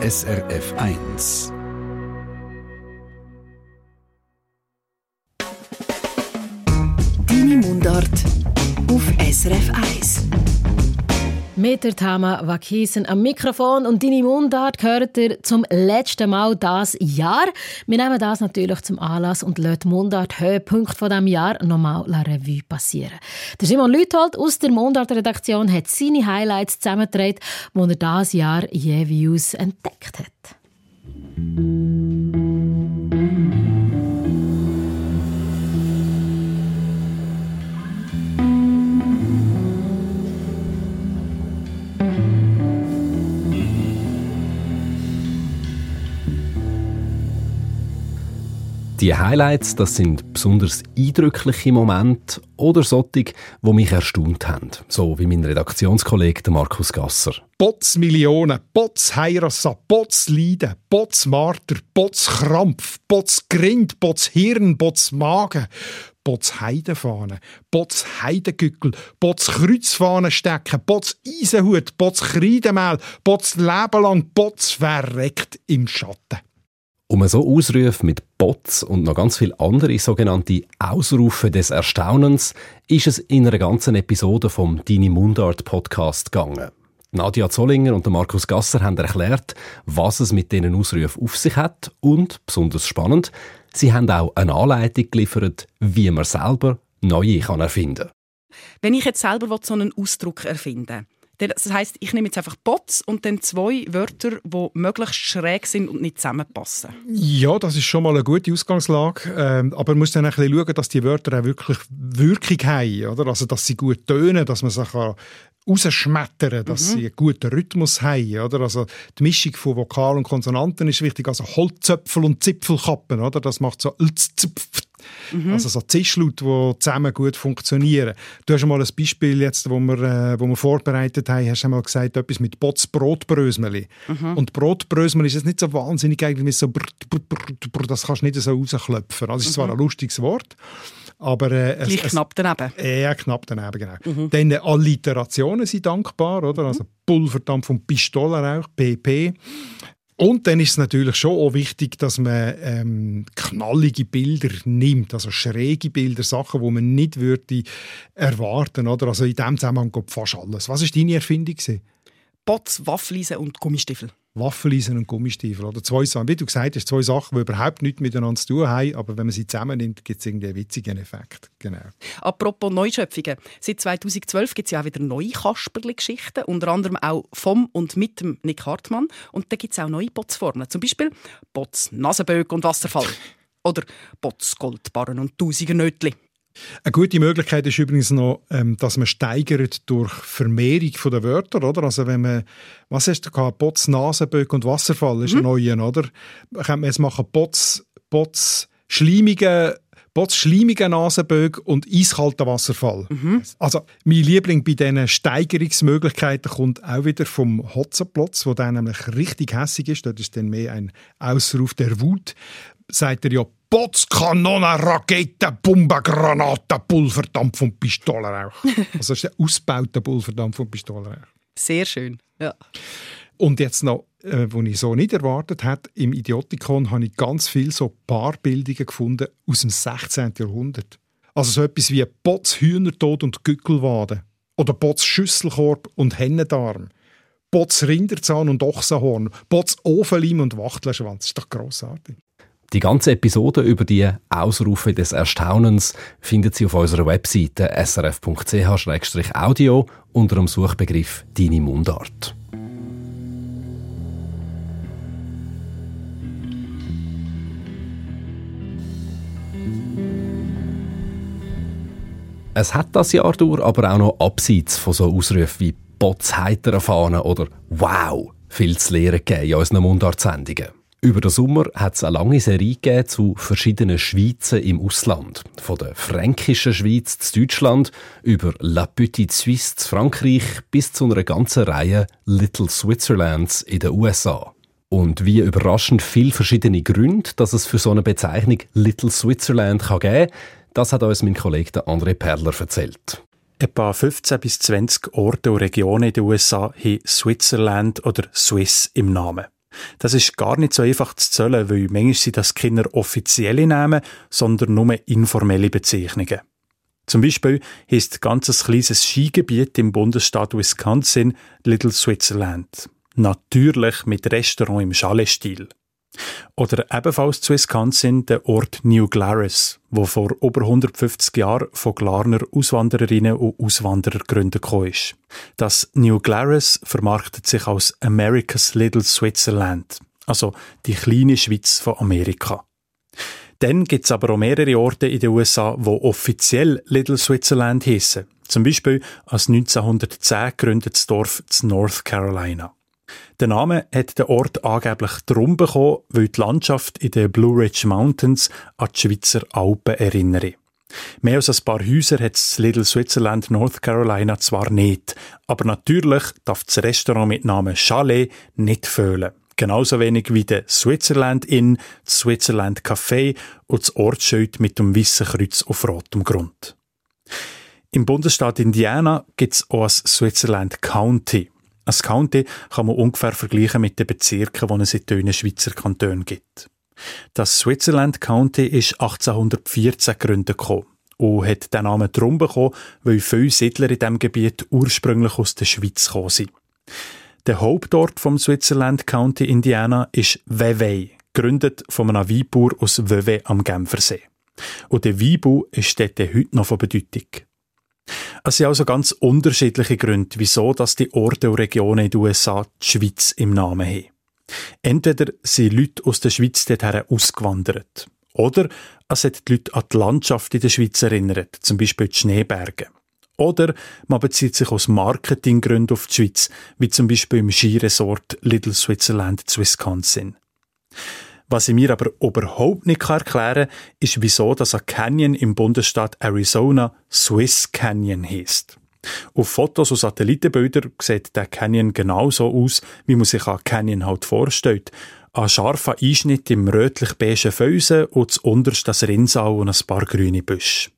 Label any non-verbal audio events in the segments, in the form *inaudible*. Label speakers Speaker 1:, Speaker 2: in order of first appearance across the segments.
Speaker 1: SRF 1.
Speaker 2: Deine Mundart auf SRF 1.
Speaker 3: Mit der Tama Wakisen am Mikrofon und deine Mundart gehört ihr zum letzten Mal das Jahr. Wir nehmen das natürlich zum Anlass und lassen Mundart Höhepunkt von dem Jahr nochmal la Revue passieren. Der Simon Lüthold aus der Mundart-Redaktion hat seine Highlights zusammengetragen, die er das Jahr jeweils entdeckt hat.
Speaker 4: Die Highlights, das sind besonders eindrückliche Momente oder solche, die mich erstaunt haben. So wie mein Redaktionskollege Markus Gasser.
Speaker 5: Bots Millionen, Bots Heirassa, Bots Leiden, Bots Marter, Bots Krampf, Bots Grind, Bots Hirn, Bots Magen, Bots Heidefahne, Bots Heidegückel, Bots Kreuzfahne stecken, Bots Eisenhut, Bots Kreidemehl, Bots Leben lang, Bots verreckt im Schatten.
Speaker 4: Um so Ausrufe mit Bots und noch ganz viele andere sogenannte Ausrufe des Erstaunens ist es in einer ganzen Episode vom Dini Mundart Podcast gegangen. Nadia Zollinger und Markus Gasser haben erklärt, was es mit diesen Ausrufen auf sich hat und, besonders spannend, sie haben auch eine Anleitung geliefert, wie man selber neue kann erfinden
Speaker 6: Wenn ich jetzt selber so einen Ausdruck erfinden will, das heißt, ich nehme jetzt einfach Bots und dann zwei Wörter, die möglichst schräg sind und nicht zusammenpassen.
Speaker 5: Ja, das ist schon mal eine gute Ausgangslage. Ähm, aber man muss dann ein bisschen schauen, dass die Wörter auch wirklich Wirkung haben. Oder? Also, dass sie gut tönen, dass man sie kann rausschmettern, dass mhm. sie einen guten Rhythmus haben. Oder? Also die Mischung von Vokal und Konsonanten ist wichtig. Also Holzzöpfel und Zipfelkappen, oder? das macht so Mhm. Also so Zischlaute, die zusammen gut funktionieren. Du hast mal ein Beispiel jetzt, wo wir, äh, wo wir vorbereitet haben, hast einmal gesagt, etwas mit Bots Brotbrösmeli. Mhm. Und Brotbrösmeli ist jetzt nicht so wahnsinnig eigentlich so brr, brr, brr, das kannst du nicht so rausklopfen. Also es ist zwar mhm. ein lustiges Wort, aber, äh,
Speaker 6: Gleich es, knapp daneben.
Speaker 5: Ja, knapp daneben, genau. Mhm. Dann äh, Alliterationen sind dankbar, oder? Also Pulverdampf und Pistolenrauch, PP. Und dann ist es natürlich schon auch wichtig, dass man ähm, knallige Bilder nimmt, also schräge Bilder, Sachen, die man nicht würde erwarten oder Also in dem Zusammenhang geht fast alles. Was war deine Erfindung?
Speaker 6: Bots, Waffeleisen und Gummistiefel.
Speaker 5: Waffeleisen und Gummistiefel. Oder zwei Sachen, wie du gesagt hast, zwei Sachen, die überhaupt nichts miteinander zu tun haben, aber wenn man sie zusammennimmt, gibt es irgendwie einen witzigen Effekt. Genau.
Speaker 6: Apropos Neuschöpfungen. Seit 2012 gibt es ja auch wieder neue Kasperli-Geschichten, unter anderem auch vom und mit dem Nick Hartmann. Und da gibt es auch neue Botsformen. Zum Beispiel Bots Nasenböck und Wasserfall. *laughs* Oder Bots Goldbarren und Tausiger Nötli.
Speaker 5: Eine gute Möglichkeit ist übrigens noch, ähm, dass man steigert durch Vermehrung der Wörter, oder? Also wenn man, was hast du gehabt? Bots, Nasenböck und Wasserfall ist mhm. ein neuer, oder? Könnte man jetzt machen Bots, Bots, schleimige Bots schleimige Nasenbögen und eiskalter Wasserfall. Mhm. Also mein Liebling bei diesen Steigerungsmöglichkeiten kommt auch wieder vom Hotzenplotz, wo der nämlich richtig hässig ist. Dort ist dann mehr ein Ausruf der Wut. Sagt er ja Botzkanonen, Raketen, Bomben, Granaten, Pulverdampf und Pistolenrauch. *laughs* also das ist der ausgebaute Pulverdampf und Pistolenrauch.
Speaker 6: Sehr schön, ja.
Speaker 5: Und jetzt noch, äh, wo ich so nicht erwartet habe, im Idiotikon habe ich ganz viele so Paarbildungen gefunden aus dem 16. Jahrhundert. Also so etwas wie Botz Hühnertod und Gückelwade oder Botz Schüsselkorb und Hennendarm. Botz Rinderzahn und Ochsenhorn, Botz Ofenleim und Wachtlerschwanz. Das ist doch grossartig.
Speaker 4: Die ganze Episode über die Ausrufe des Erstaunens findet Sie auf unserer Webseite srf.ch-audio unter dem Suchbegriff Deine Mundart. Es hat das Jahr durch aber auch noch abseits von so Ausrufen wie «Bots heiter Fahne» oder «Wow» viel zu lernen gegeben in unseren Mundartsendungen. Über den Sommer hat es eine lange Serie zu verschiedenen Schweizen im Ausland. Von der fränkischen Schweiz zu Deutschland über La Petite Suisse zu Frankreich bis zu einer ganzen Reihe Little Switzerlands in den USA. Und wie überraschend viele verschiedene Gründe, dass es für so eine Bezeichnung Little Switzerland kann geben das hat uns mein Kollege André Perler erzählt.
Speaker 7: Etwa 15 bis 20 Orte und Regionen in den USA haben Switzerland oder Swiss im Namen. Das ist gar nicht so einfach zu zählen, weil manchmal sind das Kinder offizielle Namen, sondern nur informelle Bezeichnungen. Zum Beispiel heisst ganzes kleines Skigebiet im Bundesstaat Wisconsin Little Switzerland. Natürlich mit Restaurant im Chalet-Stil. Oder ebenfalls zu Wisconsin der Ort New Glarus, wo vor über 150 Jahren von Glarner Auswandererinnen und Auswanderern gegründet ist. Das New Glarus vermarktet sich als America's Little Switzerland, also die kleine Schweiz von Amerika. Dann gibt es aber auch mehrere Orte in den USA, wo offiziell Little Switzerland heissen. Zum Beispiel als 1910 gegründetes Dorf zu North Carolina. Der Name hat der Ort angeblich darum bekommen, weil die Landschaft in den Blue Ridge Mountains an die Schweizer Alpen erinnere. Mehr als ein paar Häuser hat das Little Switzerland North Carolina zwar nicht, aber natürlich darf das Restaurant mit Namen Chalet nicht fehlen. Genauso wenig wie der Switzerland Inn, das Switzerland Café und das Ortsschild mit dem weißen Kreuz auf rotem Grund. Im Bundesstaat Indiana gibt es auch das Switzerland County. Ein County kann man ungefähr vergleichen mit den Bezirken, die es in den Schweizer Kantonen gibt. Das Switzerland County ist 1814 gegründet und hat den Namen darum bekommen, weil viele Siedler in diesem Gebiet ursprünglich aus der Schweiz gekommen sind. Der Hauptort vom Switzerland County Indiana ist Vevey, gegründet von einem Weinbauer aus Vevey am Genfersee. Und der Weinbau ist dort heute noch von Bedeutung. Es sind also ganz unterschiedliche Gründe, wieso dass die Orte und Regionen in den USA die Schweiz im Namen haben. Entweder sind Leute aus der Schweiz dorthin ausgewandert. Oder es hat die Leute an die Landschaft in der Schweiz erinnert, zum Beispiel die Schneeberge. Oder man bezieht sich aus Marketinggründen auf die Schweiz, wie zum Beispiel im Skiresort Little Switzerland zu Wisconsin. Was ich mir aber überhaupt nicht erklären kann, ist, wieso das ein Canyon im Bundesstaat Arizona Swiss Canyon heisst. Auf Fotos und Satellitenbildern sieht der Canyon genauso aus, wie man sich einen Canyon halt vorstellt. Ein scharfer Einschnitt im rötlich-beigen Felsen und das unterste das Rinnsal und ein paar grüne Büsche.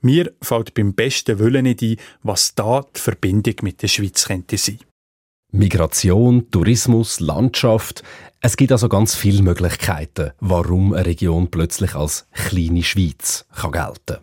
Speaker 7: Mir fällt beim besten Willen nicht ein, was da die Verbindung mit der Schweiz könnte sein.
Speaker 4: Migration, Tourismus, Landschaft. Es gibt also ganz viele Möglichkeiten, warum eine Region plötzlich als kleine Schweiz kann gelten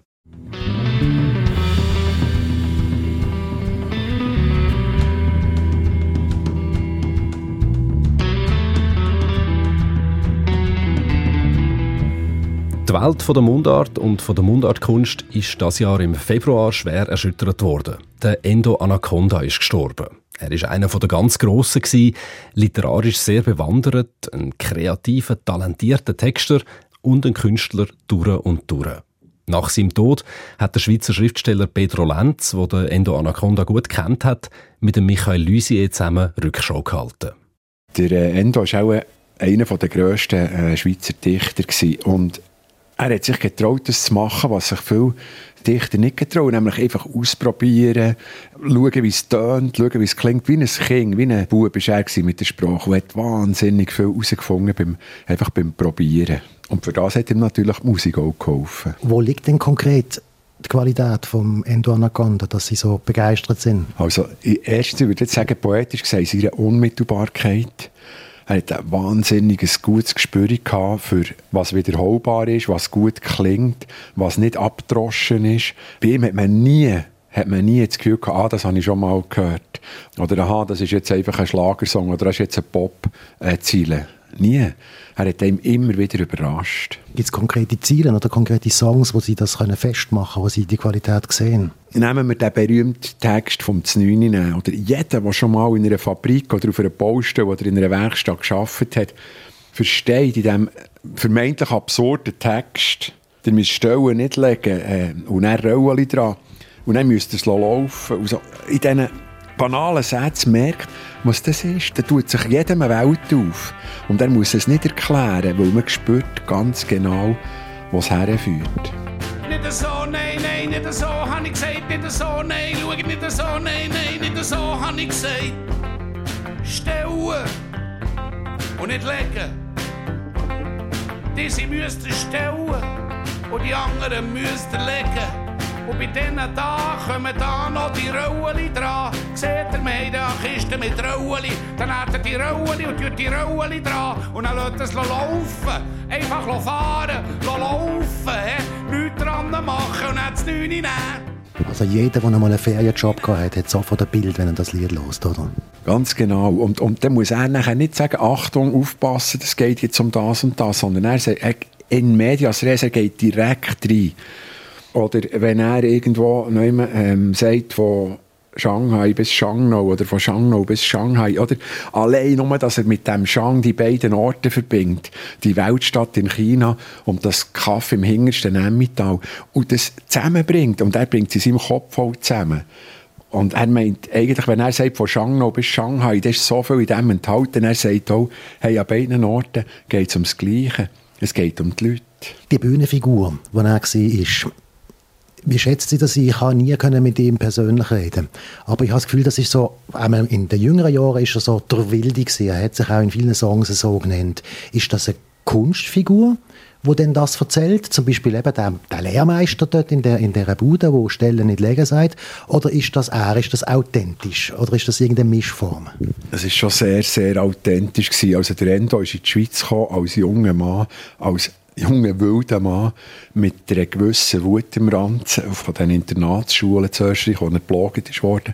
Speaker 4: Die Welt der Mundart und der Mundartkunst ist das Jahr im Februar schwer erschüttert worden. Der Endo Anaconda ist gestorben. Er ist einer der ganz Grossen, literarisch sehr bewandert, ein kreativer, talentierter Texter und ein Künstler durch und durch. Nach seinem Tod hat der Schweizer Schriftsteller Pedro Lenz, der den Endo Anaconda gut kennt hat, mit dem Michael Lysier zusammen Rückschau gehalten.
Speaker 8: Der äh, Endo war auch einer der grössten äh, Schweizer Dichter und er hat sich getraut, das zu machen, was sich viele Dichter nicht getrauen, nämlich einfach ausprobieren, schauen, wie es tönt, schauen, wie es klingt, wie ein Kind, wie ein Bub war er mit der Sprache und hat wahnsinnig viel herausgefunden, beim, einfach beim Probieren. Und für das hat ihm natürlich die Musik auch geholfen.
Speaker 9: Wo liegt denn konkret die Qualität vom Endo Anaconda, dass Sie so begeistert sind?
Speaker 8: Also, erstens würde ich sagen, poetisch gesagt, seine Unmittelbarkeit er hat ein wahnsinniges gutes Gespür für was wiederholbar ist, was gut klingt, was nicht abgedroschen ist. Bei ihm hat man nie hat man nie das Gefühl gehabt, ah, das habe ich schon mal gehört. Oder aha, das ist jetzt einfach ein Schlagersong oder das ist jetzt ein Pop-Ziele. Nie. Er hat einem immer wieder überrascht.
Speaker 9: Gibt es konkrete Ziele oder konkrete Songs, wo Sie das können festmachen können, wo Sie die Qualität sehen?
Speaker 8: Nehmen wir den berühmten Text vom Znüni oder jeder, der schon mal in einer Fabrik oder auf einer Baustelle oder in einer Werkstatt geschafft hat, versteht in diesem vermeintlich absurden Text, ihr müsst Stellen nicht legen äh, und dann Rollen dran und dann müsst ihr es laufen. Und so, in diesen banalen Sätzen merkt, was das ist, dann tut sich jedem eine Welt auf. Und er muss es nicht erklären, weil man spürt ganz genau, wo es herführt. Nicht so, nein, nein, nicht so, habe ich gesagt, nicht so, nein, schau nicht so, nein, nein, nicht so, habe ich gesagt. Stellen und nicht legen. Diese müssten stellen und die anderen müssten legen.
Speaker 10: Und bei denen da kommen da noch die Rollen dran. Seht ihr, wir haben eine Kiste mit Rollen. Dann hat er die Rollen und tut die Rollen dran. Und dann lässt es laufen. Einfach fahren, laufen. He? Nichts dran machen und dann das Neune nehmen.
Speaker 9: Also jeder, der einmal einen Ferienjob hatte, hat sofort ein Bild, wenn er das Lied hört, oder?
Speaker 8: Ganz genau. Und, und dann muss er nachher nicht sagen, Achtung, aufpassen, es geht jetzt um das und das, sondern er sagt, in medias res, er geht direkt rein. Oder wenn er irgendwo ähm, sagt, von Shanghai bis Shangnau oder von Shangnau bis Shanghai, oder? Allein nur, dass er mit dem Shang die beiden Orte verbindet, die Weltstadt in China und das Kaffee im hintersten Emmental und das zusammenbringt und er bringt es in seinem Kopf voll zusammen. Und er meint, eigentlich, wenn er sagt, von Shangnau bis Shanghai, da ist so viel in dem enthalten, er sagt auch, hey, an beiden Orten geht es ums Gleiche. Es geht um die Leute.
Speaker 9: Die Bühnenfigur, die er war, wie schätzt Sie das? Ich habe nie mit ihm persönlich reden. Aber ich habe das Gefühl, das ist so, in den jüngeren Jahren ist er so der Wilde gewesen. Er hat sich auch in vielen Songs so genannt. Ist das eine Kunstfigur? wo denn das erzählt, zum Beispiel eben der, der Lehrmeister dort in der, in der Bude, wo Stellen nicht legen sagt, oder ist das er, ist das authentisch, oder ist das irgendeine Mischform?
Speaker 8: Es ist schon sehr, sehr authentisch gewesen. Also der Endo ist in die Schweiz gekommen als junger Mann, als junger wilder Mann mit einer gewissen Wut im Ranzen von den Internatsschulen zu Österreich, wo er geplagt wurde.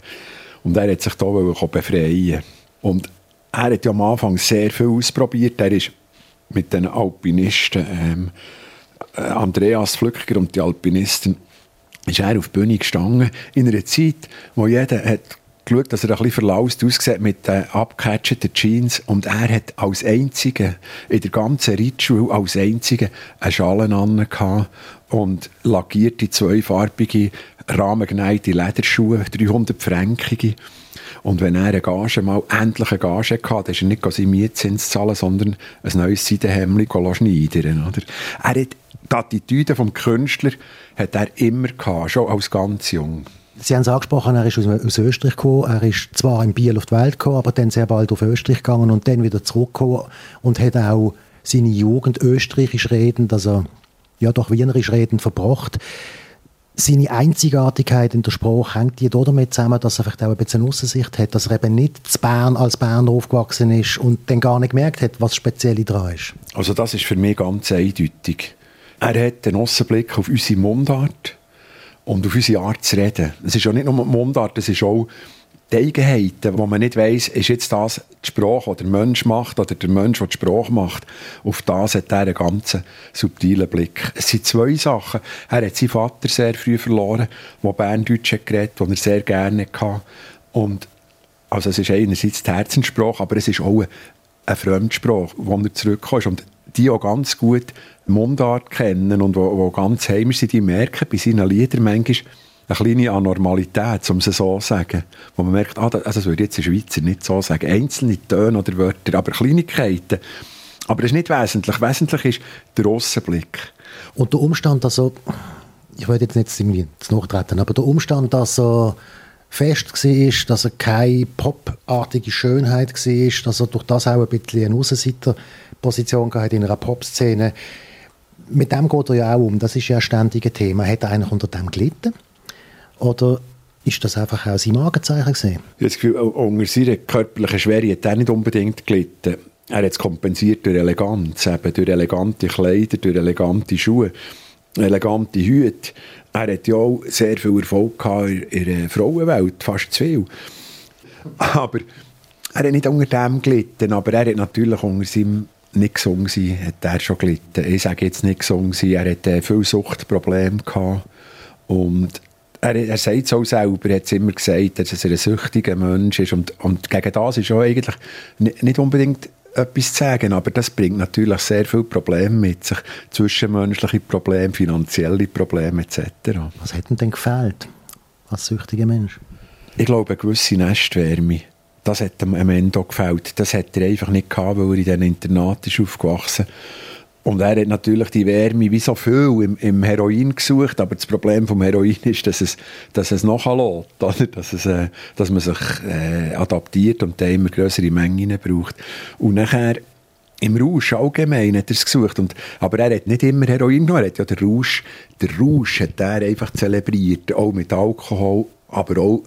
Speaker 8: Und er hat sich da befreien Und er hat ja am Anfang sehr viel ausprobiert. Er ist mit den Alpinisten, ähm, äh, Andreas Flückger und die Alpinisten, ist er auf die Bühne gestanden, in einer Zeit, wo jeder hat geschaut, dass er ein bisschen verlaust aussieht mit den abgecatchten Jeans und er hat als Einziger in der ganzen Reitschule als Einziger einen Schalen an und lackierte zweifarbige, rahmengeneigte Lederschuhe, 300 Fränkige. Und wenn er eine Gage mal endlich eine Gage hatte, dann ist er nicht seinen Mietzins zahlen, sondern ein neues Seidenhemd schneidern. Oder? Er hat die Attitüde des Künstlers hat er immer gehabt, schon als ganz jung.
Speaker 9: Sie haben es angesprochen, er ist aus, aus, Österreich gekommen. Er ist zwar in Biel auf die Welt gekommen, aber dann sehr bald auf Österreich gegangen und dann wieder zurückgekommen und hat auch seine Jugend österreichisch redend, also ja doch wienerisch redend verbracht seine Einzigartigkeit in der Sprache hängt die damit zusammen, dass er vielleicht auch ein bisschen Aussicht hat, dass er eben nicht zu Bern als Berner aufgewachsen ist und dann gar nicht gemerkt hat, was speziell daran ist.
Speaker 8: Also das ist für mich ganz eindeutig. Er hat einen Aussenblick auf unsere Mundart und auf unsere Art zu reden. Es ist ja nicht nur Mundart, es ist auch die Eigenheiten, wo man nicht weiss, ist jetzt das die Sprache, die der Mensch macht, oder der Mensch, der die Sprache macht, auf das hat er einen ganz subtilen Blick. Es sind zwei Sachen. Er hat seinen Vater sehr früh verloren, der Berndeutsch hat geredet, den er sehr gerne hatte. Und also es ist einerseits die Herzenssprache, aber es ist auch eine, Fremdsprache, wo er zurückkommt. Und die auch ganz gut Mundart kennen und wo ganz heimisch sind, die merken bei seinen Liedern manchmal, eine kleine Anormalität, um es so zu sagen. Wo man merkt, ah, also das würde jetzt ein Schweizer nicht so sagen. Einzelne Töne oder Wörter, aber Kleinigkeiten. Aber das ist nicht wesentlich. Wesentlich ist der Aussenblick.
Speaker 9: Und der Umstand, dass er, ich will jetzt nicht irgendwie nachtreten, aber der Umstand, dass er fest war, dass er keine popartige Schönheit war, dass er durch das auch ein bisschen eine Aussenseiterposition hatte in einer Popszene, mit dem geht er ja auch um. Das ist ja ein ständiges Thema. Hat er eigentlich unter dem gelitten? Oder ist das einfach auch sein Magenzeichen gesehen?
Speaker 8: Ich habe das Gefühl, unter seiner körperlichen Schwere hat er nicht unbedingt gelitten. Er hat es kompensiert durch Eleganz, eben durch elegante Kleider, durch elegante Schuhe, elegante Hüte. Er hat ja auch sehr viel Erfolg gehabt in der Frauenwelt, fast zu viel. Aber er hat nicht unter dem gelitten, aber er hat natürlich unter seinem nicht gesungen sein, hat er schon gelitten. Ich sage jetzt nicht gesungen sein, er hat äh, viel Suchtprobleme gehabt und er, er sagt es auch selber, er hat immer gesagt, dass er ein süchtiger Mensch ist und, und gegen das ist auch eigentlich nicht unbedingt etwas zu sagen, aber das bringt natürlich sehr viele Probleme mit sich, zwischenmenschliche Probleme, finanzielle Probleme etc.
Speaker 9: Was hat ihm denn gefehlt als süchtiger Mensch?
Speaker 8: Ich glaube, eine gewisse Nestwärme. Das hat Ende auch gefällt. Das hat er einfach nicht gehabt, weil er in diesem Internat ist aufgewachsen und er hat natürlich die Wärme wie so viel im, im Heroin gesucht, aber das Problem vom Heroin ist, dass es, dass es nachlässt, *laughs* oder? Dass, es, äh, dass man sich äh, adaptiert und da immer größere Mengen braucht. Und nachher im Rausch allgemein hat er es gesucht. Und, aber er hat nicht immer Heroin genommen, er hat ja den Rausch, der Rausch hat er einfach zelebriert, auch mit Alkohol, aber auch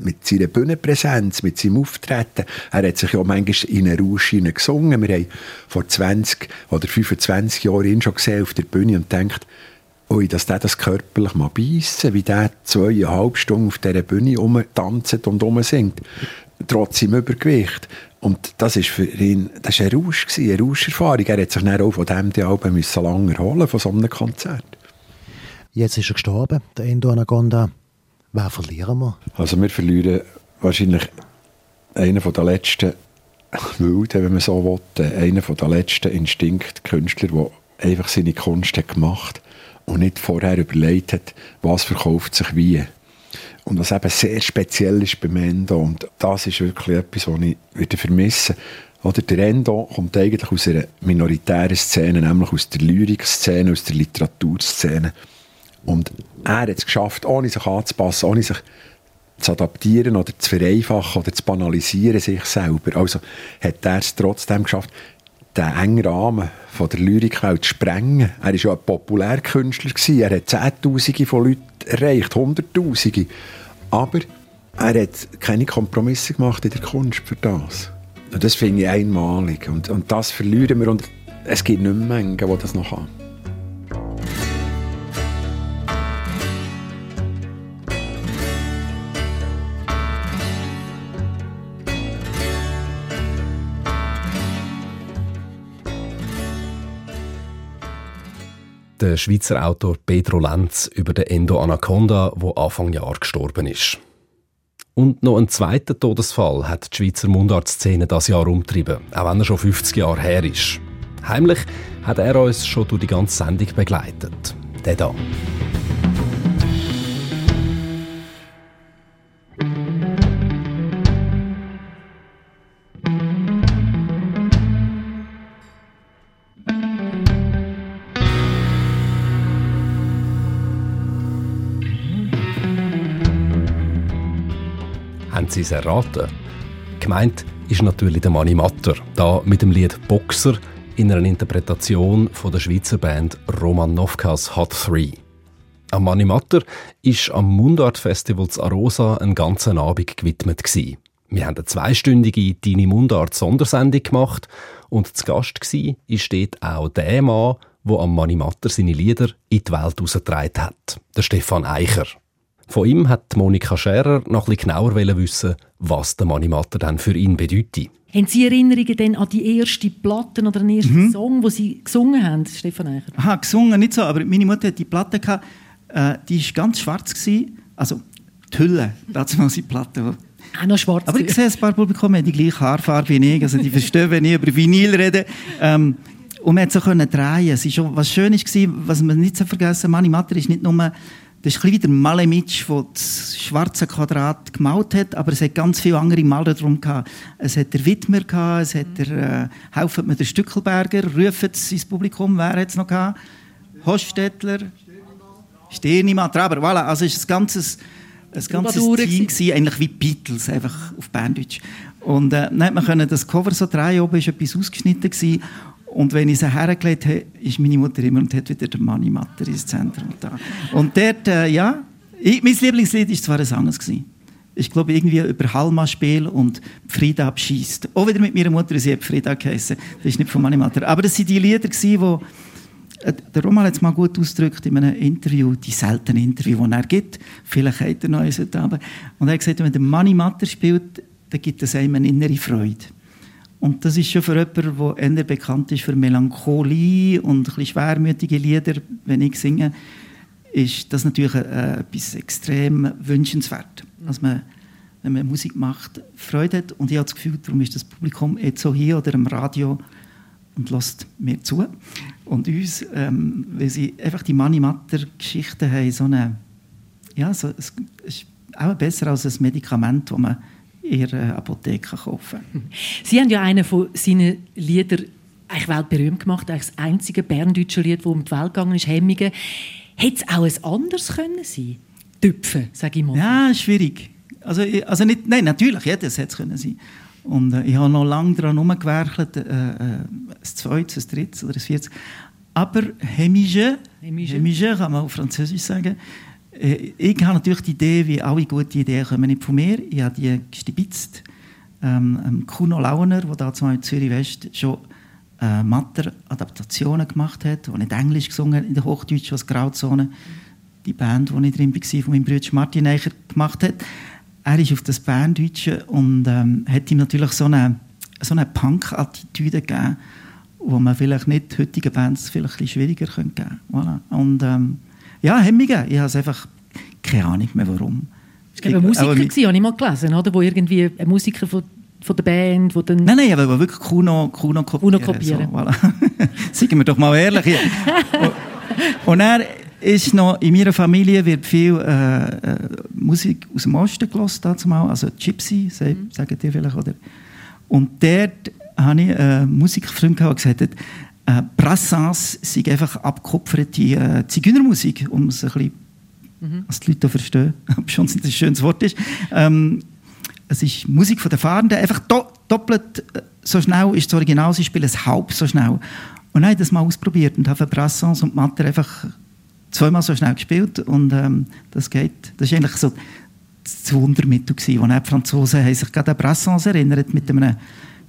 Speaker 8: mit seiner Bühnenpräsenz, mit seinem Auftreten. Er hat sich ja manchmal in einen Rausch gesungen. Wir haben vor 20 oder 25 Jahren ihn schon gesehen auf der Bühne und denkt, ui, dass der das körperlich mal beißen, wie der zweieinhalb Stunden auf dieser Bühne rumtanzt und rumsingt, trotz seinem Übergewicht. Und das ist für ihn, das war eine Rausch, eine Rauscherfahrung. Er hat sich dann auch von diesem Album lange erholen, von so einem Konzert.
Speaker 9: Jetzt ist er gestorben, der Endo Anaconda. Wer verlieren wir?
Speaker 8: Also wir verlieren wahrscheinlich einen der letzten Wilden, wenn man so will, einen der letzten Instinktkünstler, der einfach seine Kunst hat gemacht hat und nicht vorher überlegt hat, was verkauft sich wie. Und was eben sehr speziell ist beim Endo, und das ist wirklich etwas, was ich wieder vermissen oder der Endo kommt eigentlich aus einer minoritären Szene, nämlich aus der Lyrikszene, aus der Literaturszene. Und er hat es geschafft, ohne sich anzupassen, ohne sich zu adaptieren oder zu vereinfachen oder zu banalisieren sich selber. Also hat er es trotzdem geschafft, den engen Rahmen von der Lyrikwelt zu sprengen. Er war ja ein Populärkünstler. Er hat Zehntausende von Leuten erreicht, Hunderttausende. Aber er hat keine Kompromisse gemacht in der Kunst für das. Und das finde ich einmalig. Und, und das verlieren wir. Und es gibt nicht mehr Menschen, die das noch haben.
Speaker 4: Der Schweizer Autor Pedro Lenz über den Endo Anaconda, wo Anfang Jahr gestorben ist. Und noch ein zweiter Todesfall hat die Schweizer Mundartszene das Jahr umtrieben, auch wenn er schon 50 Jahre her ist. Heimlich hat er uns schon durch die ganze Sendung begleitet. Der da. Haben Sie es erraten? Gemeint ist natürlich der Mani Matter, da mit dem Lied Boxer in einer Interpretation von der Schweizer Band Roman Novkas Hot 3. Am Mani Matter ist am Mundart Festival zu Arosa einen ganzen Abend gewidmet gewesen. Wir haben eine zweistündige Deine Mundart Sondersendung gemacht und zu Gast war dort auch der Mann, der am Mani Matter seine Lieder in die Welt herausgetragen hat, der Stefan Eicher. Von ihm hat Monika Scherer noch ein genauer wissen, was der Manimatter dann für ihn bedeutet.
Speaker 11: Haben Sie Erinnerungen denn an die erste Platte oder den ersten mhm. Song, wo Sie gesungen haben, Stefan Eicher?
Speaker 12: Aha, gesungen nicht so, aber meine Mutter hat die Platte gehabt, äh, die war ganz schwarz gewesen. also die Hülle, das war die Platte.
Speaker 11: Auch noch schwarz.
Speaker 12: Aber ich sehe ein paar Publikum haben die gleiche Haarfarbe wie ich, also die verstehen, wenn ich über Vinyl rede. Ähm, und man konnte so drehen. Es war was Schönes, was man nicht vergessen Mani Matter ist nicht nur das ist ein bisschen wie der Malemitsch, der das schwarze Quadrat gemalt hat, aber es hat ganz viele andere Maler drum gehabt. Es hat der Widmer gehabt, es hat der, äh, helfen mit der Stückelberger, rufen es ins Publikum, wer hat es noch gehabt? Hofstädtler, Sternimann, Traber, voilà, also es ist ein ganzes, ein ganzes Team gewesen, eigentlich wie Beatles, einfach auf Berndeutsch. Und äh, dann hat man das Cover so drehen, oben war etwas ausgeschnitten gewesen, und wenn ich sie hergelegt habe, ist meine Mutter immer und hat wieder den Manni Matter ins Zentrum da. Und dort, äh, ja, ich, mein Lieblingslied war zwar ein anderes. Ich glaube, irgendwie über Halma-Spiel und Frieda abschießt. Auch wieder mit meiner Mutter, sie hat Frieda geheißen. Das ist nicht von Manni Matter. Aber das waren die Lieder, die äh, der Roman hat es mal gut ausgedrückt in einem Interview, die seltenen Interviews, die er gibt. Vielleicht hat er noch eins heute Abend. Und er hat gesagt, wenn der Manni Matter spielt, dann gibt es einem eine innere Freude. Und das ist schon für jemanden, der eher bekannt ist für Melancholie und ein bisschen schwermütige Lieder, wenn ich singe, ist das natürlich äh, etwas extrem wünschenswert, dass man, wenn man Musik macht, Freude hat. Und ich habe das Gefühl, darum ist das Publikum jetzt so hier oder im Radio und lässt mir zu. Und uns, ähm, weil sie einfach die Mani-Matter-Geschichten haben, so eine, ja, so, es ist auch besser als ein Medikament, das man ihre Apotheke kaufen. *laughs*
Speaker 11: Sie haben ja einen von seinen Liedern eigentlich weltberühmt gemacht, eigentlich das einzige berndeutsche Lied, das um die Welt gegangen ist, Hemmingen. Hätte es auch ein anderes können sein? Tüpfen, sage ich mal.
Speaker 12: Ja, schwierig. Also, also nicht, nein, natürlich, ja, das hätte es können sein. Und äh, ich habe noch lange daran herumgewerkelt, äh, äh, zweites, ein drittes oder ein viertes. Aber Hemige, Hemige kann man auf Französisch sagen, äh, ich habe natürlich die Idee, wie alle gute Ideen kommen nicht von mir. Ich habe die gestibitzt. Ähm, Kuno Launer, der da zum in Zürich West schon äh, Matter-Adaptationen gemacht hat, der nicht Englisch gesungen hat, in der Hochdeutsch als Grauzone. Die Band, die ich drin war, von meinem Bruder Martin Eicher gemacht hat. Er ist auf das Berndeutsche und ähm, hat ihm natürlich so eine, so eine Punk-Attitüde gegeben, wo man vielleicht nicht heutigen Bands vielleicht ein schwieriger geben könnte. Voilà. Und ähm, ja, Hemmungen. Ich habe einfach keine Ahnung mehr, warum.
Speaker 11: Es war ein Musiker, habe ich mal gelesen, oder? wo irgendwie ein Musiker von, von der Band, wo dann...
Speaker 12: Nein, nein, aber wirklich Kuno, Kuno kopieren.
Speaker 11: Kuno kopieren.
Speaker 12: So, voilà. *laughs* Seien wir doch mal ehrlich. und, und er ist noch, in meiner Familie wird viel äh, äh, Musik aus dem Osten gelassen, also Gypsy, mhm. sagen die vielleicht, oder? Und dort habe ich einen Musikerfreund, der gesagt hat, äh, Brassens sei einfach abgekupferte äh, Zigeunermusik, um es ein bisschen, mhm. dass die Leute verstehen, *laughs* ob schon ein schönes Wort ist. Ähm, es ist Musik von den Fahrenden, einfach do doppelt äh, so schnell ist das Original, sie spielen es halb so schnell. Und habe das mal ausprobiert und habe Brassens und Matter einfach zweimal so schnell gespielt und ähm, das geht, das ist eigentlich so das Wundermittel gewesen, wo die Franzosen haben sich gerade an Brassens erinnert mit einem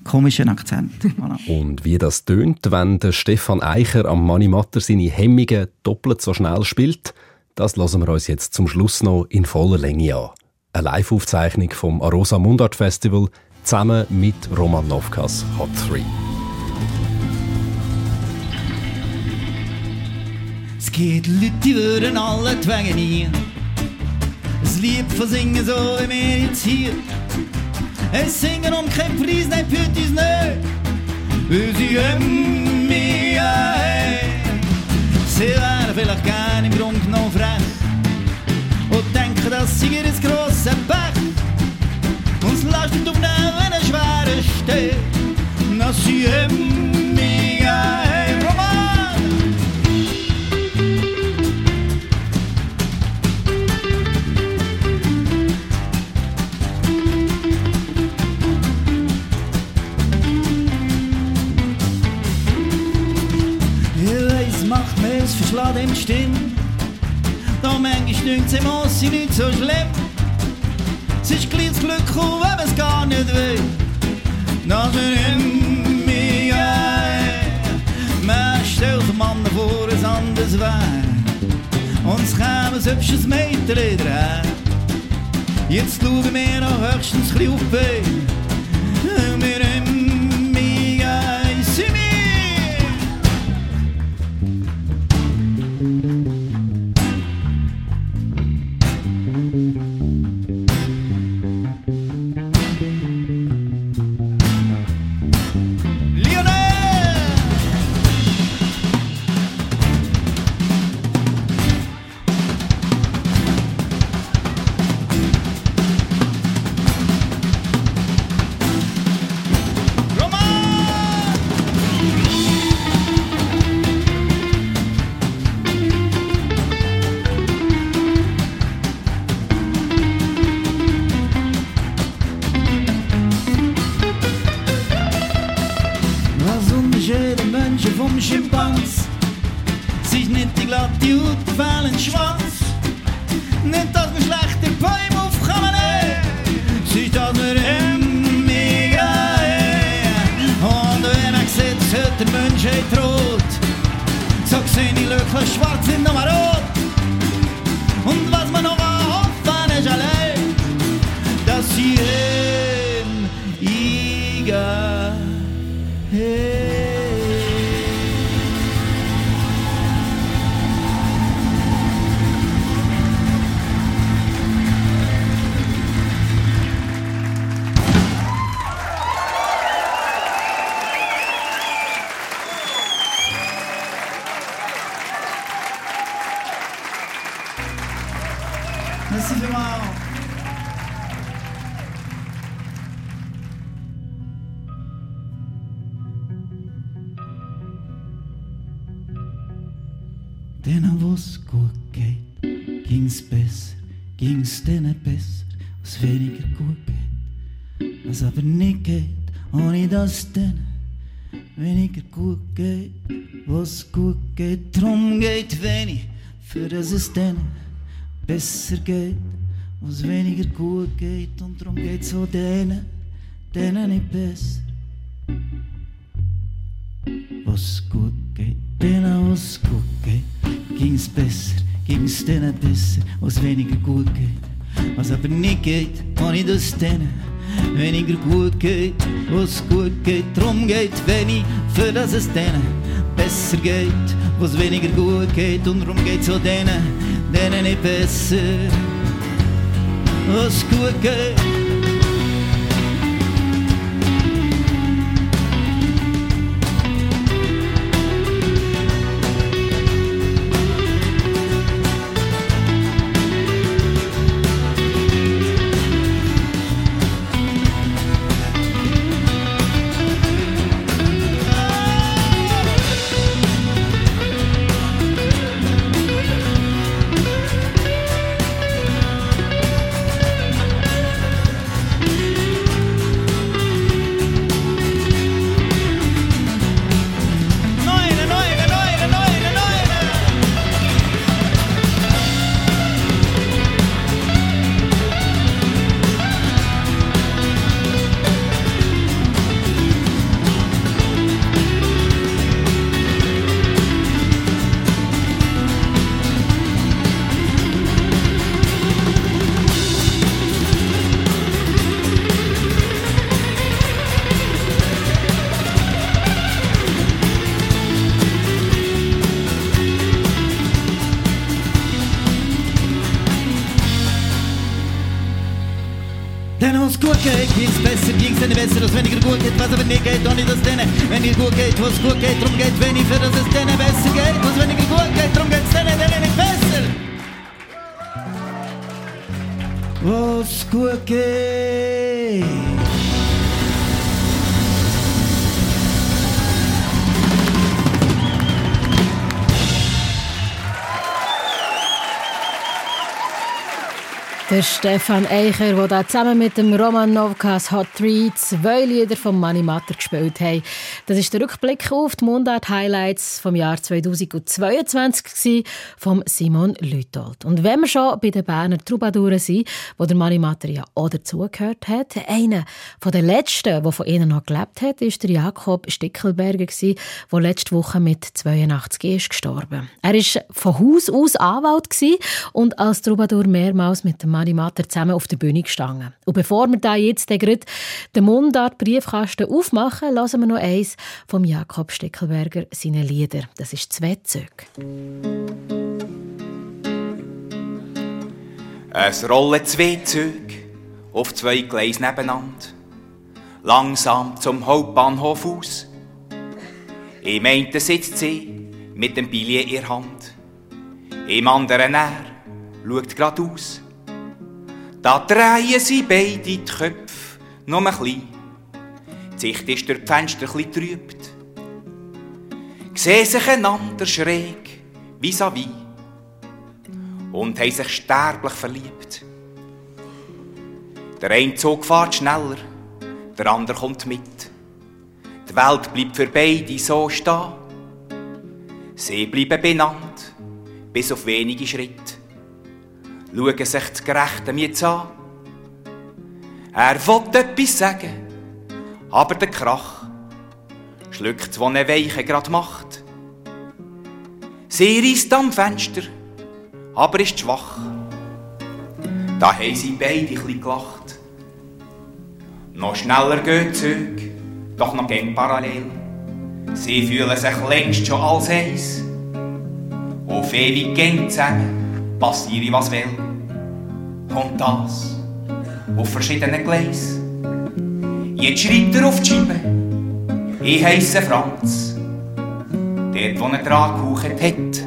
Speaker 12: komischen Akzent.
Speaker 4: Voilà. *laughs* Und wie das tönt, wenn der Stefan Eicher am Manimatter seine Hemmungen doppelt so schnell spielt, das lassen wir uns jetzt zum Schluss noch in voller Länge an. Eine Live-Aufzeichnung vom Arosa Mundart Festival zusammen mit Roman Novkas Hot 3.
Speaker 13: Es geht Leute, die würden alle Twänge nie. Das Lied von singen so wie wir jetzt hier. Es singen um keinen Preis, nein, für uns nicht. Weil sie haben mich Sie wären vielleicht gerne im Grund genommen frech. Und denken, dass sie ihr grosses Pech und es lastet auf einen schweren Steg, dass sie haben mich verschlagen im Stimm. Da manchmal dünkt es muss sie nicht so schlimm. Es ist gleich das Glück, wenn man es gar nicht will. Dass wir in mir Man stellt den Mann vor ein anderes Weg. Und es käme ein hübsches Mädchen dran. Jetzt schauen wir noch höchstens ein bisschen auf
Speaker 12: diga. Hey. Besser geht, was weniger gut geht, und drum geht so denen, denen nicht besser. Was gut geht, denen was gut geht, ging's besser, ging's denen besser, was weniger gut geht, was aber nicht geht, kann ich das denen weniger gut geht, was gut geht, drum geht wenig, für das es denen besser geht, was weniger gut geht, und drum geht so denen, denen nicht besser, was gut denen besser, was weniger gut geht, was aber nicht geht, ohne dass denen weniger gut geht, was gut geht, drum geht wenig, für dass es denen besser geht, was weniger gut geht, drum geht's denen, denen nicht besser. Was gut geht.
Speaker 3: Der Stefan Eicher, der da zusammen mit dem Roman Novkas Hot 3 zwei Lieder von Money Matter gespielt hat. Das ist der Rückblick auf die Mundart-Highlights vom Jahr 2022 gewesen, vom Simon Lütold. Und wenn wir schon bei den Berner Troubadouren sind, wo der Money Matter ja auch dazugehört hat, einer von den letzten, der von ihnen noch gelebt hat, ist der Jakob Stickelberger der letzte Woche mit 82 ist gestorben. Er ist von Haus aus Anwalt und als Troubadour mehrmals mit dem Mani Mater zusammen auf der Bühne gestanden. Und bevor wir da jetzt den Mundart-Briefkasten aufmachen, lassen wir noch eins vom Jakob Steckelberger seine Lieder. Das ist «Zwetzög».
Speaker 14: Es rollen zwei Züge auf zwei Gleis nebeneinander, langsam zum Hauptbahnhof aus. Im einen sitzt sie mit dem Billet in der Hand, im anderen er schaut geradeaus. Da drehen sie beide die Köpfe noch ein bisschen. Die Sicht ist durch die Fenster ein trübt. Sehen sich einander schräg vis-à-vis und haben sich sterblich verliebt. Der eine Zug fährt schneller, der andere kommt mit. Die Welt bleibt für beide so stehen. Sie bleiben benannt, bis auf wenige Schritte. Schauen sich das Gerechte jetzt an. Er will etwas sagen, aber der Krach schluckt, wo eine Weiche grad macht. Sie reisst am Fenster, aber ist schwach. Da haben sie beide bisschen gelacht. Noch schneller die Züge, doch noch gern parallel. Sie fühlen sich längst schon als eins. Auf ewig gehen zusammen, passiere was will. Und das auf verschiedenen Gleisen. Jetzt schreibt er auf die Scheibe, ich heisse Franz. Dort, wo er dran gehaucht hat.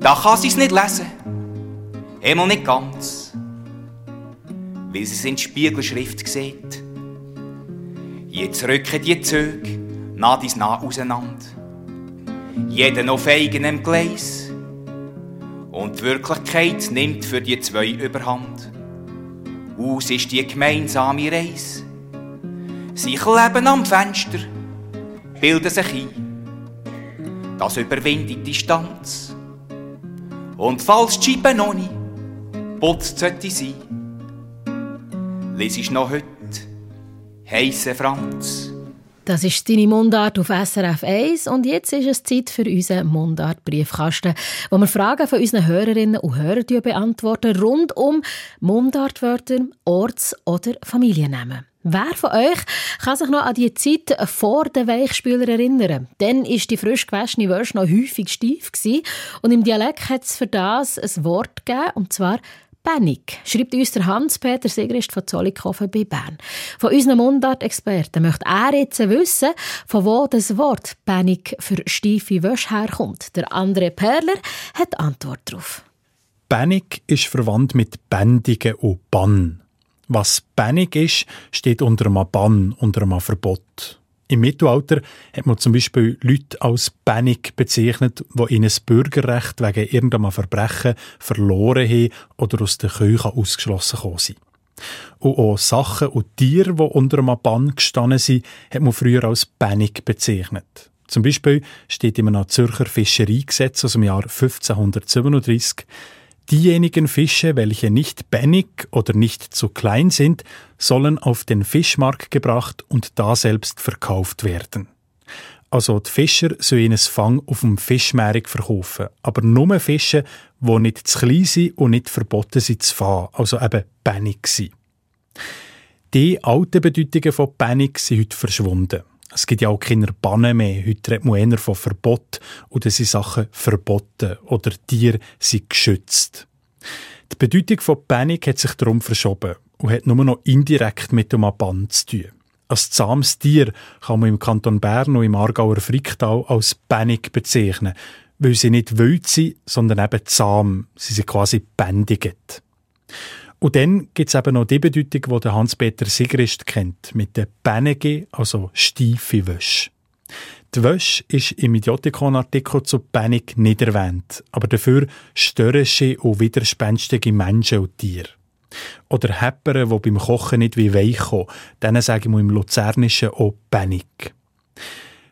Speaker 14: Da kann sie es nicht lesen, einmal nicht ganz, weil sie es in Spiegelschrift sieht. Jetzt rücken die Züge nah dies nah auseinander. Jeder auf eigenem Gleis. Und die Wirklichkeit nimmt für die zwei überhand. Aus ist die gemeinsame Reise. Sie kleben am Fenster, bilden sich ein. Das überwindet die Distanz. Und falls die Scheibe noch nicht putzt sollte sein, lesest noch heute heisse Franz.
Speaker 3: Das ist deine Mundart auf SRF 1 und jetzt ist es Zeit für unseren Mundart-Briefkasten, wo wir Fragen von unseren Hörerinnen und Hörern beantworten rund um Mundartwörter, Orts- oder Familiennamen. Wer von euch kann sich noch an die Zeit vor den Weichspüler erinnern? Dann ist die frisch gewaschene Wäsche noch häufig steif und im Dialekt hat es für das ein Wort gegeben, und zwar Panik, schreibt uns der Hans-Peter Sigrist von Zollikofen bei Bern. Von unseren Mundart-Experten möchte er jetzt wissen, von wo das Wort Panik für steife Wäsche herkommt. Der andere Perler hat Antwort darauf.
Speaker 7: Panik ist verwandt mit Bändigen und Bann. Was Panik ist, steht unter einem Bann, unter einem Verbot. Im Mittelalter hat man zum Beispiel Leute als Panik bezeichnet, die ihnen das Bürgerrecht wegen irgendeinem Verbrechen verloren haben oder aus der Kirche ausgeschlossen sind. Und auch Sachen und Tiere, die unter einem Bann gestanden sind, hat man früher als Panik bezeichnet. Zum Beispiel steht in einem Zürcher Fischereigesetz aus dem Jahr 1537, Diejenigen Fische, welche nicht bännig oder nicht zu klein sind, sollen auf den Fischmarkt gebracht und daselbst verkauft werden. Also die Fischer sollen ein Fang auf dem Fischmarkt verkaufen, aber nur Fische, die nicht zu klein sind und nicht verboten sind zu fahren, also eben bännig sind. Die alten Bedeutungen von bännig sind heute verschwunden. Es gibt ja auch keine Bannen mehr. Heute redet man eher von Verbot oder sind Sachen verboten oder Tiere sind geschützt. Die Bedeutung von Panik hat sich darum verschoben und hat nur noch indirekt mit dem Bann zu tun. Als zahmes Tier kann man im Kanton Bern und im Aargauer Fricktal als Panik bezeichnen, weil sie nicht wild sind, sondern eben zahm. Sie sind quasi bändigt. Und dann gibt es eben noch die Bedeutung, die Hans-Peter Sigrist kennt, mit der Bänige, also steife Wäsche. Die Wäsche ist im Idiotikon-Artikel zu Panik nicht erwähnt, aber dafür störrische und widerspenstige Menschen und Tiere. Oder Heppere, die beim Kochen nicht wie weich kommen, denen sagen wir im Luzernischen auch Panik.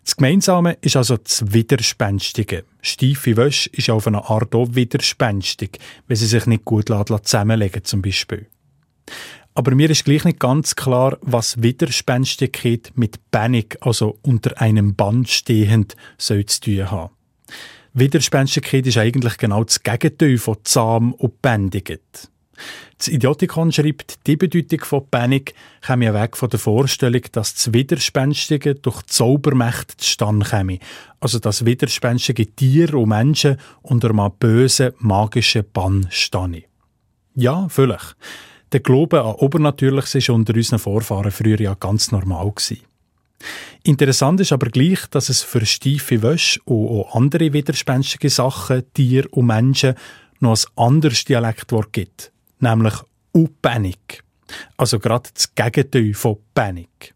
Speaker 7: Das Gemeinsame ist also das Widerspenstige. Steife Wäsche ist auf eine Art auch widerspenstig, wenn sie sich nicht gut zusammenlegen zum Beispiel. Aber mir ist gleich nicht ganz klar, was Widerspenstigkeit mit Panik, also unter einem Band stehend, soll zu tun haben. Widerspenstigkeit ist eigentlich genau das Gegenteil von zahm und bändigt. Das Idiotikon schreibt, die Bedeutung von Panik käme weg von der Vorstellung, dass das Widerspenstige durch Zaubermächte zustande käme. Also dass widerspenstige Tiere und Menschen unter einem bösen, magischen Bann stehen. Ja, vielleicht. Der Glaube an Obernatürliches war unter unseren Vorfahren früher ja ganz normal. Interessant ist aber gleich, dass es für steife Wäsche und auch andere widerspenstige Sachen, Tiere und Menschen noch ein anderes Dialektwort gibt nämlich Upanic. Also gerade das Gegenteil von Panik.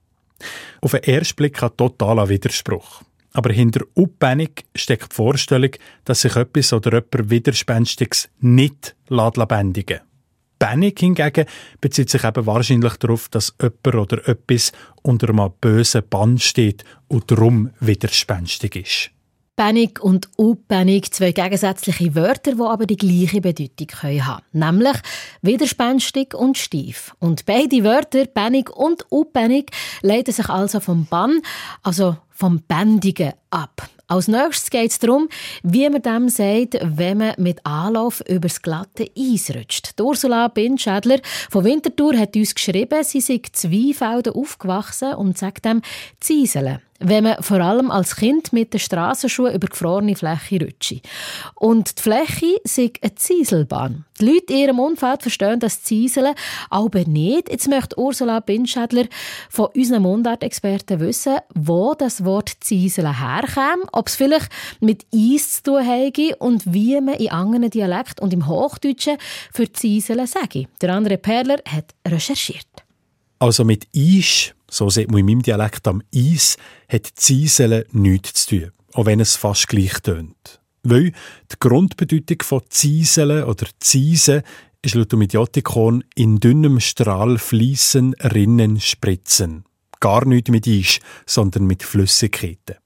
Speaker 7: Auf den ersten Blick ein totaler Widerspruch. Aber hinter Upanic steckt die Vorstellung, dass sich etwas oder jemand Widerspenstiges nicht bändigen Panik hingegen bezieht sich eben wahrscheinlich darauf, dass jemand oder etwas unter einem bösen Bann steht und darum widerspenstig ist.
Speaker 3: Panik und Unpanik, zwei gegensätzliche Wörter, die aber die gleiche Bedeutung können haben nämlich widerspenstig und steif. Und beide Wörter, Panik und Unpanik, leiten sich also vom Bann, also vom Bändigen ab. Als nächstes geht es darum, wie man dem sagt, wenn man mit Anlauf übers glatte Eis rutscht. Ursula Binschädler von Winterthur hat uns geschrieben, sie sei Zweifelden aufgewachsen und sagt dem Zieseln wenn man vor allem als Kind mit den Strassenschuhen über gefrorene Fläche rutscht. Und die Fläche ist eine Zieselbahn. Die Leute in ihrem Umfeld verstehen das Zieseln aber nicht. Jetzt möchte Ursula Binschädler von unseren Mundartexperten wissen, wo das Wort Zieseln herkommt, ob es vielleicht mit Eis zu tun hat und wie man in anderen Dialekten und im Hochdeutschen für Zieseln sage. Der andere Perler hat recherchiert.
Speaker 7: Also mit Eis so sieht man in meinem Dialekt am Eis, hat Zieseln nichts zu tun, auch wenn es fast gleich tönt. Weil die Grundbedeutung von Zieseln oder Ziesen ist laut dem Idiotikon in dünnem Strahl fließen, rinnen, spritzen. gar nichts mit Eis, sondern mit Flüssigkeiten.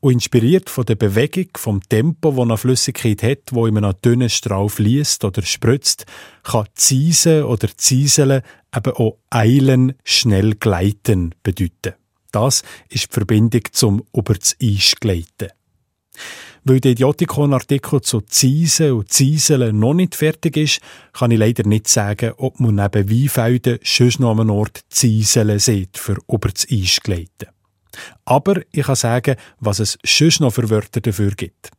Speaker 7: Und inspiriert von der Bewegung, vom Tempo, das eine Flüssigkeit hat, wo in einem dünnen Strahl fließt oder spritzt, kann Ziesen oder Zieseln eben auch eilen, schnell gleiten bedeuten. Das ist die Verbindung zum über das Eis gleiten. Weil der Idiotikon-Artikel zu Ziesen und Zieseln noch nicht fertig ist, kann ich leider nicht sagen, ob man neben Weinfelden schon noch am Ort Zieseln sieht, für über das Eis gleiten. Aber ich kann sagen, was es schon noch für Wörter dafür gibt.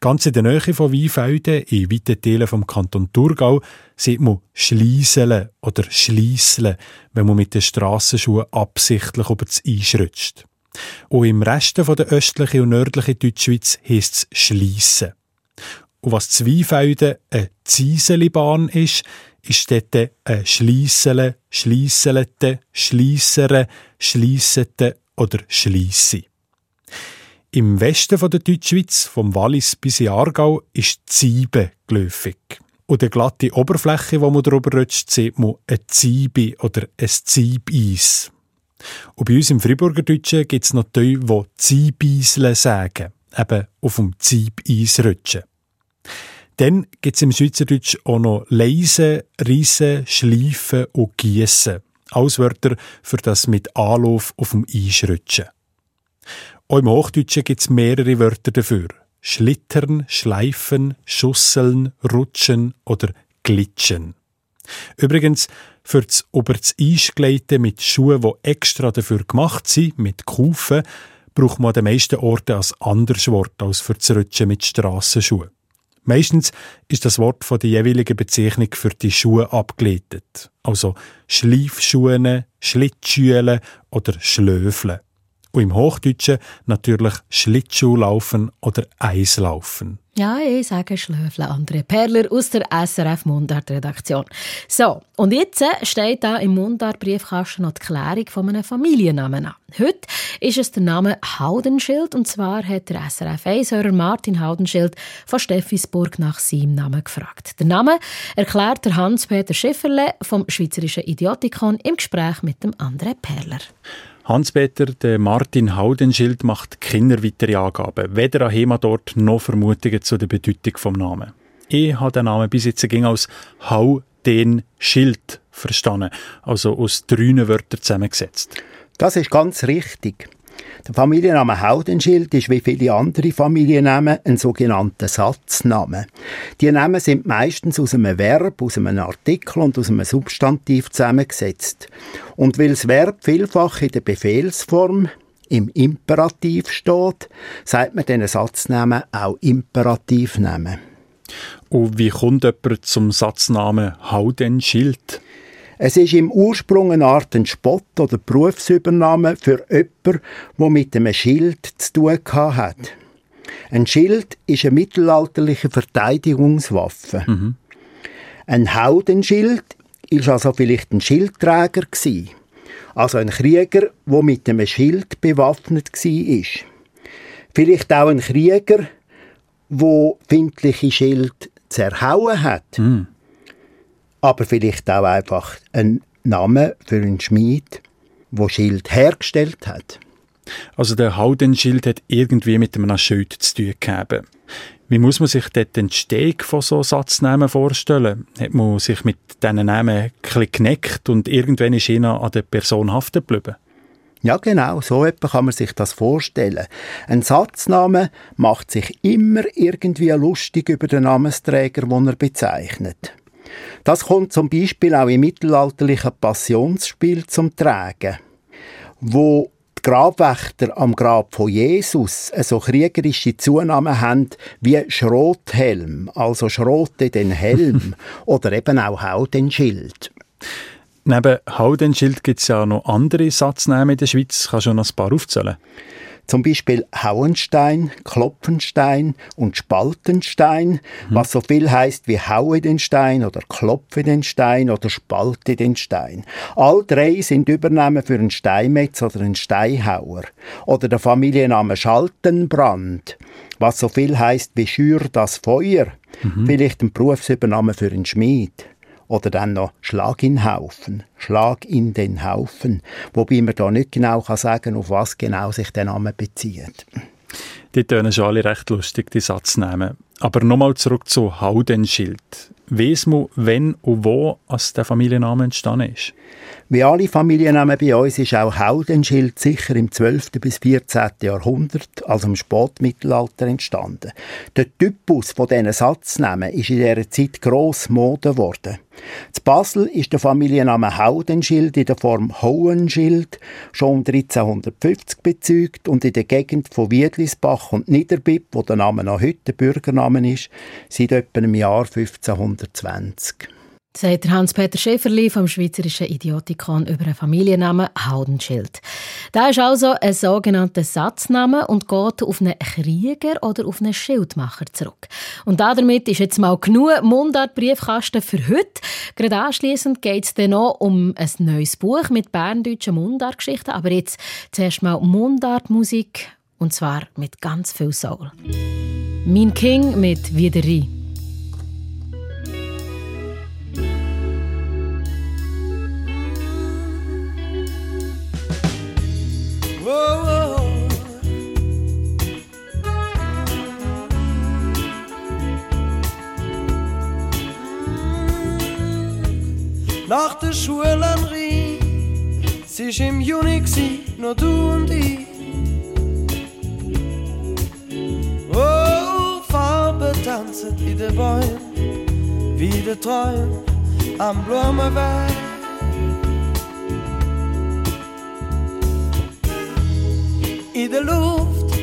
Speaker 7: Ganz in der Nähe von Weinfelden, in weiten Teilen vom Kanton Thurgau, sieht man Schliesseln oder Schliesseln, wenn man mit den Strassenschuhen absichtlich über das Eis rutscht. Und im Rest der östlichen und nördlichen Deutschschweiz heisst es Schliessen. Und was Zweifelden eine Zieselibahn ist, ist dort ein Schliessele, Schliesselete, Schliessere, Schliessete oder Schliesse. Im Westen der Deutschschweiz, vom Wallis bis in Aargau, ist Ziebe geläufig. Und die glatte Oberfläche, wo man darüber rutscht, sieht man eine Ziebe oder ein Ziebeis. Und bei uns im Friburger Deutschen gibt es noch die, die Ziebeisle sagen, eben auf dem Ziebeis rutschen. Dann gibt es im Schweizerdeutsch auch noch Leisen, Riesen, Schleifen und Giessen. Alles Wörter für das mit Anlauf auf dem Eis rutschen. Auch im Hochdeutschen gibt es mehrere Wörter dafür. Schlittern, Schleifen, Schusseln, Rutschen oder Glitschen. Übrigens, für das über das mit Schuhen, die extra dafür gemacht sind, mit Kufen, braucht man an den meisten Orten ein anderes Wort als für das Rutschen mit Strassenschuhen. Meistens ist das Wort von der jeweiligen Bezeichnung für die Schuhe abgeleitet. Also Schleifschuhe, Schlittschuhe oder Schlöfle. Und im Hochdeutschen natürlich Schlittschuhlaufen oder Eislaufen.
Speaker 3: Ja, ich sage Schlöfle, André Perler aus der SRF Mundart-Redaktion. So, und jetzt steht da im Mundart-Briefkasten noch die Klärung von einem Familiennamen an. Heute ist es der Name Haudenschild und zwar hat der SRF 1-Hörer Martin Haudenschild von Steffisburg nach seinem Namen gefragt. Der Name erklärt der Hans-Peter Schifferle vom Schweizerischen Idiotikon im Gespräch mit dem André Perler.
Speaker 7: Hans-Peter, der Martin Haudenschild macht keine weitere Angaben, weder an HEMA dort noch Vermutungen zu der Bedeutung vom Namen. Ich habe den Namen bis jetzt ging als Hau den Schild verstanden, also aus drei Wörtern zusammengesetzt.
Speaker 15: Das ist ganz richtig. Der Familienname Haudenschild ist wie viele andere Familiennamen ein sogenannter Satzname. Die Namen sind meistens aus einem Verb, aus einem Artikel und aus einem Substantiv zusammengesetzt. Und weil das Verb vielfach in der Befehlsform im Imperativ steht, sagt man diesen Satznamen auch Imperativnamen.
Speaker 7: Und wie kommt jemand zum Satznamen Haudenschild?
Speaker 15: Es ist im Ursprung eine Art ein Spott oder Berufsübernahme für jemanden, der mit einem Schild zu tun hat. Ein Schild ist eine mittelalterliche Verteidigungswaffe. Mhm. Ein Haudenschild ist also vielleicht ein Schildträger gewesen. Also ein Krieger, der mit einem Schild bewaffnet war. Vielleicht auch ein Krieger, der findliche Schild zerhauen hat. Mhm aber vielleicht auch einfach ein Name für einen Schmied, der Schild hergestellt hat.
Speaker 7: Also der Haudenschild hat irgendwie mit einem Schild zu tun gehabt. Wie muss man sich dort den Steg von so Satznamen vorstellen? Hat man sich mit diesen Namen ein geneckt und irgendwann ist einer an der Person haften geblieben?
Speaker 15: Ja, genau, so etwa kann man sich das vorstellen. Ein Satzname macht sich immer irgendwie lustig über den Namensträger, den er bezeichnet. Das kommt zum Beispiel auch im mittelalterlichen Passionsspiel zum Tragen, wo die Grabwächter am Grab von Jesus so kriegerische Zunahmen haben wie Schrothelm, also Schrote den Helm *laughs* oder eben auch Hau den Schild.
Speaker 7: Neben Hau den Schild gibt es ja noch andere Satznamen in der Schweiz. Kannst du noch ein paar aufzählen?
Speaker 15: Zum Beispiel Hauenstein, Klopfenstein und Spaltenstein, mhm. was so viel heißt wie Haue den Stein oder Klopfe den Stein oder Spalte den Stein. All drei sind Übernahmen für einen Steinmetz oder einen Steinhauer. Oder der Familienname Schaltenbrand, was so viel heißt wie Schür das Feuer. Mhm. Vielleicht ein Berufsübernahme für einen Schmied. Oder dann noch Schlag in Haufen, Schlag in den Haufen, wobei man da nicht genau kann sagen auf was genau sich der Name bezieht.
Speaker 7: Die tönen schon alle recht lustig, die Satznamen. Aber nochmal zurück zu Haudenschild. Weiss man, wenn und wo als der Familienname entstanden ist?
Speaker 15: Wie alle Familiennamen bei uns ist auch Haudenschild sicher im 12. bis 14. Jahrhundert, also im Spätmittelalter, entstanden. Der Typus von diesen Satznamen ist in dieser Zeit gross Mode geworden. Zu Basel ist der Familienname Haudenschild in der Form Hohenschild schon 1350 bezeugt und in der Gegend von Wiedlisbach und Niederbipp, wo der Name noch heute Bürgername ist, seit etwa im Jahr 1520
Speaker 3: sagt Hans-Peter Schäferli vom Schweizerischen Idiotikon über einen Familiennamen Haudenschild. Da ist also ein sogenannter Satzname und geht auf einen Krieger oder auf einen Schildmacher zurück. Und damit ist jetzt mal genug Mundart-Briefkasten für heute. Gerade anschliessend geht es dann noch um ein neues Buch mit berndeutschen Mundartgeschichten, aber jetzt zuerst mal Mundartmusik und zwar mit ganz viel Soul. Mein King mit Wiederie.
Speaker 13: Nach der Schule am Rhein, es war im Juni, nur du und ich. Oh, Farbe tanzen in den Bäumen, wie der Träum am Blumenweg. In der Luft,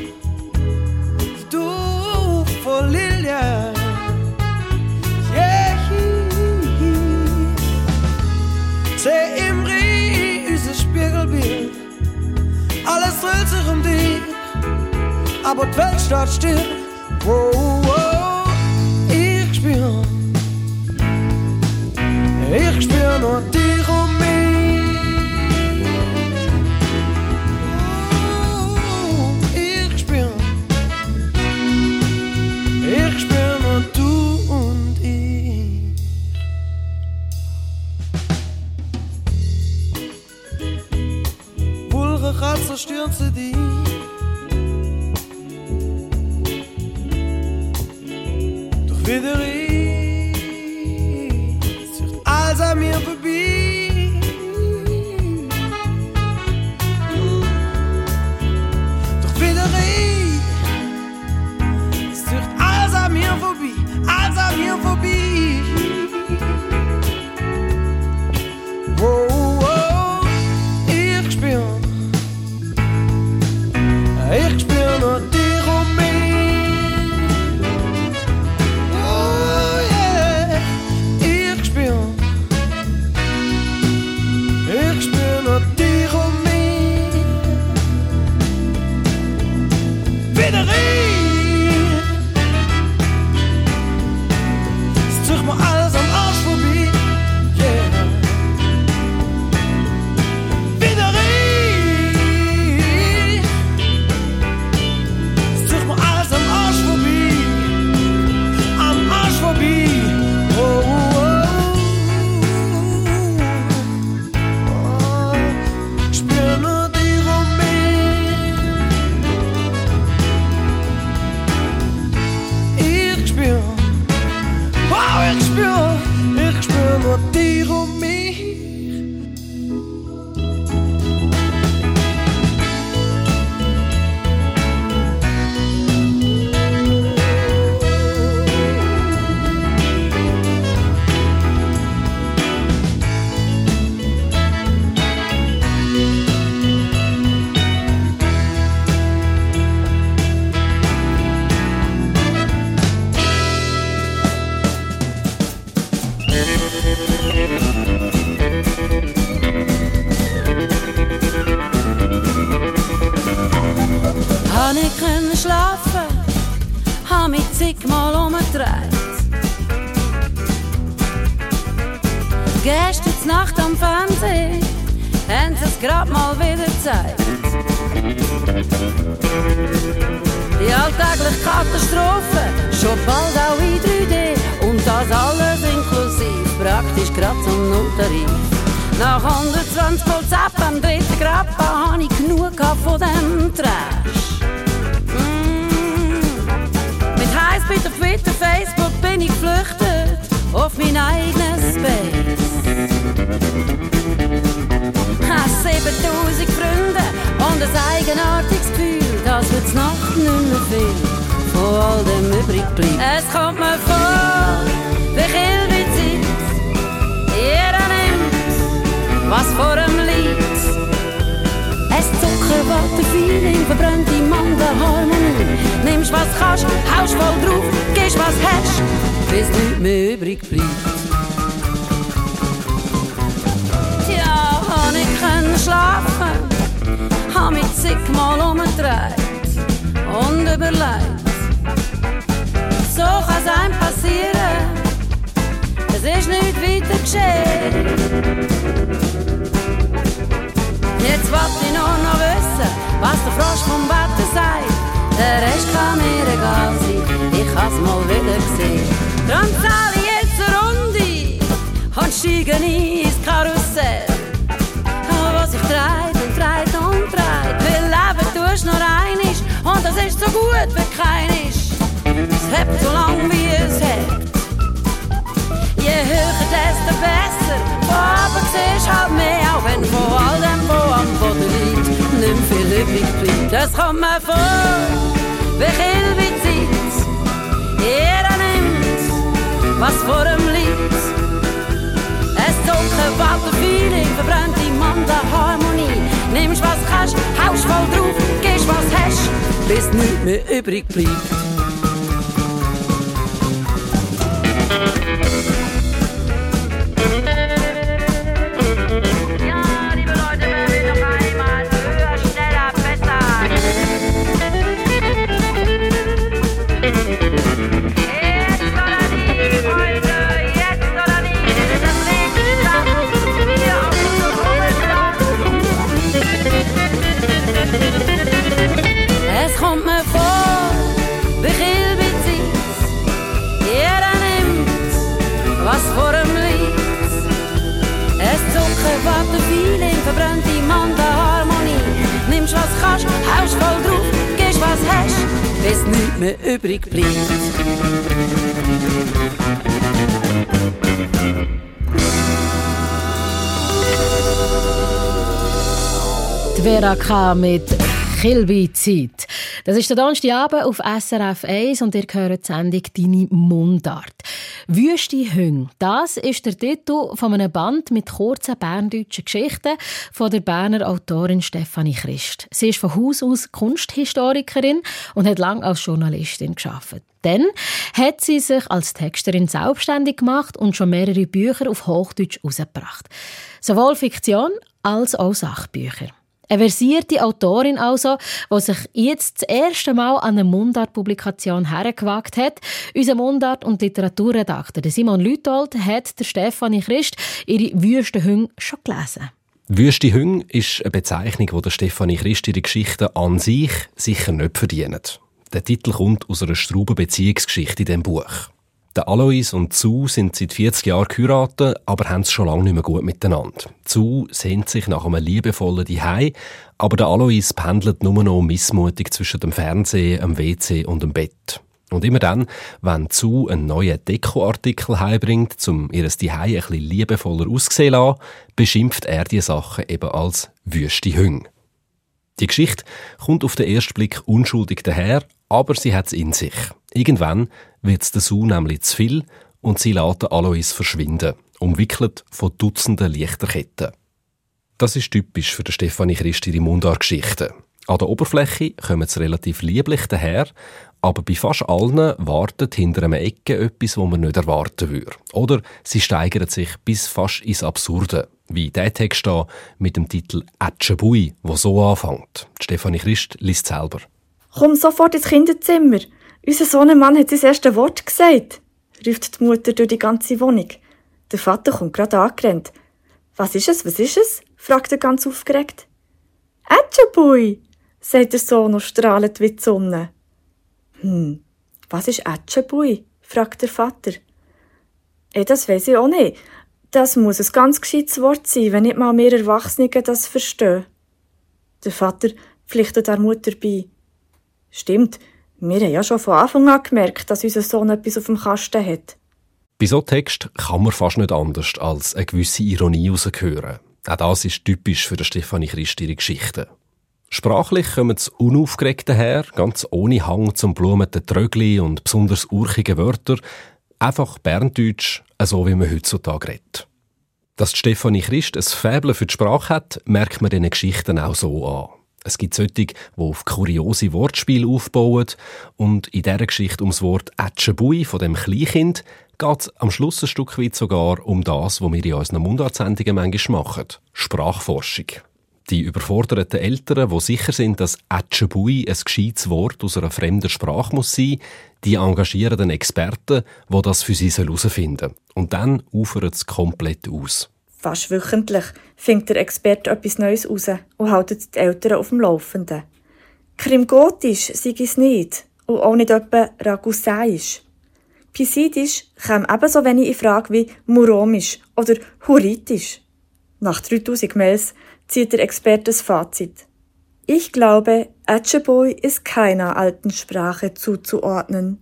Speaker 13: du von Lilien. Yeah. Seh im Rie unser Spiegelbild, alles dreht sich um dich, aber die Welt steht still. Wow, bald auch in 3D und das alles inklusiv, praktisch
Speaker 16: gerade zum Nulltarif. Nach 120 Volt Zapp am dritten Grappa habe ich genug von dem Trash. Mm. Mit Highspeed auf Twitter, Facebook bin ich geflüchtet auf mein eigenes Space. Ha, 7000 Freunde und ein eigenartiges Gefühl, das wird's Nacht nicht mehr viel von all dem übrig bleibt. Es kommt mir vor, wie viel Zeit jeder nimmt, was vor ihm liegt. Es Zuckerwatte-Feeling, verbrennt die Mandelharmonie. Nimmst was kannst, haust voll drauf, gehst was hast, bis nichts mehr übrig bleibt. Tja, hab ich können schlafen, hab mich zigmal umgedreht und überlegt. So kann's einem passieren, es ist nicht weiter geschehen. Jetzt wollt ich nur noch wissen, was der Frosch vom Wetter sagt. Der Rest kann mir egal sein, ich hab's mal wieder gesehen. Drum zahl ich jetzt eine Runde und steige ins Karussell. Was sich dreht und dreht und dreht, weil leben tust nur einisch und das ist so gut wie keinisch. Es hebt so lang wie es hebt. Je höher, desto besser. Oben siehst halt mehr, auch wenn von all dem, was am Boden liegt, nicht viel übrig bleibt. Das kommt mir vor, wie viel wie Zeit. Jeder nimmt, was vor ihm liegt. Es zuckt Feeling, verbrennt die Mandelharmonie. Nimmst was kannst, haust voll drauf, gehst was hast, bis nichts mehr übrig bleibt. Mehr übrig bleibt.
Speaker 3: Die Vera K. mit Kilby Zeit. Das ist der Donnerstagabend auf SRF 1 und ihr hört die Sendung «Deine Mundart». «Wüste Hüng», das ist der Titel von einem Band mit kurzen berndeutschen Geschichten von der Berner Autorin Stefanie Christ. Sie ist von Haus aus Kunsthistorikerin und hat lange als Journalistin geschafft. Dann hat sie sich als Texterin selbstständig gemacht und schon mehrere Bücher auf Hochdeutsch herausgebracht. Sowohl Fiktion als auch Sachbücher. Eine versierte Autorin also, die sich jetzt das erste Mal an eine Mundart-Publikation hergewagt hat. Unser Mundart- und Literaturredakteur Simon Lütold hat der Stefanie Christ ihre Wüstenhüng schon gelesen.
Speaker 4: Wüste Hüng ist eine Bezeichnung, die der Stefanie Christ ihre Geschichten an sich sicher nicht verdient. Der Titel kommt aus einer Strauben Beziehungsgeschichte in diesem Buch. Der Alois und Zu sind seit 40 Jahren geheiratet, aber haben es schon lange nicht mehr gut miteinander. Zu sehnt sich nach einem liebevollen Dihei, aber der Alois pendelt nur noch missmutig zwischen dem Fernsehen, dem WC und dem Bett. Und immer dann, wenn Zu einen neuen Dekoartikel heimbringt, um ihr Dihei ein bisschen liebevoller auszusehen zu lassen, beschimpft er die Sachen eben als wüste Hüng. Die Geschichte kommt auf den ersten Blick unschuldig daher, aber sie hat es in sich. Irgendwann wird es der Su nämlich zu viel und sie lässt den Alois verschwinden, umwickelt von Dutzenden Lichterketten. Das ist typisch für die Stefanie Christi die Mundart-Geschichten. An der Oberfläche kommen sie relativ lieblich daher, aber bei fast allen wartet hinter einer Ecke etwas, was man nicht erwarten würde. Oder sie steigern sich bis fast ins Absurde, wie der Text da mit dem Titel «Ätschebui», wo so anfängt. Stefanie Christ liest selber.
Speaker 17: Komm sofort ins Kinderzimmer. Unser Sohnemann hat sein erstes Wort gesagt, ruft die Mutter durch die ganze Wohnung. Der Vater kommt gerade angerannt. Was ist es, was ist es? fragt er ganz aufgeregt. Ätschebui, sagt der Sohn und strahlt wie die Sonne. Hm, was ist Ätschebui? fragt der Vater. Eh, das weiß ich auch nicht. Das muss ein ganz gescheites Wort sein, wenn nicht mal mehr Erwachsene das verstehen. Der Vater pflichtet der Mutter bei. Stimmt, wir haben ja schon von Anfang an gemerkt, dass unser Sohn etwas auf dem Kasten hat.
Speaker 4: Bei so Text kann man fast nicht anders als eine gewisse Ironie heraushören. Auch das ist typisch für Stefanie Christ ihre Geschichte. Sprachlich kommen sie unaufgeregt daher, ganz ohne Hang zum blumenden Trögli und besonders urchigen Wörter. Einfach Berndeutsch, so wie man heutzutage redet. Dass Stefanie Christ ein Faible für die Sprache hat, merkt man diesen Geschichten auch so an. Es gibt solche, die auf kuriose Wortspiele aufbauen. Und in dieser Geschichte ums Wort «Ätschebui» von dem Kleinkind geht es am Schluss ein Stück weit sogar um das, was wir in unseren Mundartsendungen manchmal machen. Sprachforschung. Die überforderten Eltern, die sicher sind, dass «Ätschebui» ein gescheites Wort aus einer fremden Sprache muss sein, die engagieren einen Experten, der das für sie herausfinden soll. Und dann ufert es komplett aus.
Speaker 17: Fast wöchentlich findet der Experte etwas Neues raus und hält die Eltern auf dem Laufenden. Krimgotisch sei es nicht und auch nicht etwa Ragusaisch. Pisidisch käme ebenso wenig in Frage wie Muromisch oder Huritisch. Nach 3000 Mails zieht der Experte das Fazit. Ich glaube, Atcheboy ist keiner alten Sprache zuzuordnen.